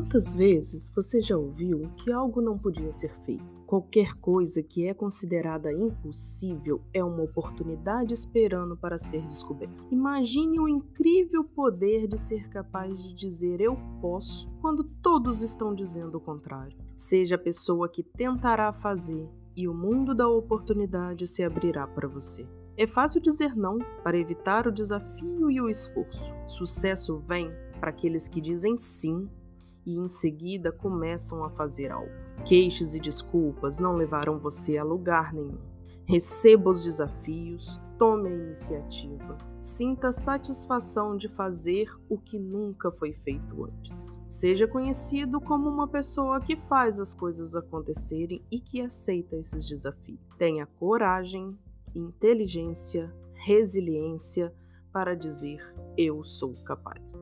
Quantas vezes você já ouviu que algo não podia ser feito? Qualquer coisa que é considerada impossível é uma oportunidade esperando para ser descoberta. Imagine o incrível poder de ser capaz de dizer eu posso quando todos estão dizendo o contrário. Seja a pessoa que tentará fazer e o mundo da oportunidade se abrirá para você. É fácil dizer não para evitar o desafio e o esforço. Sucesso vem para aqueles que dizem sim e em seguida começam a fazer algo. Queixas e desculpas não levarão você a lugar nenhum. Receba os desafios, tome a iniciativa, sinta a satisfação de fazer o que nunca foi feito antes. Seja conhecido como uma pessoa que faz as coisas acontecerem e que aceita esses desafios. Tenha coragem, inteligência, resiliência para dizer eu sou capaz.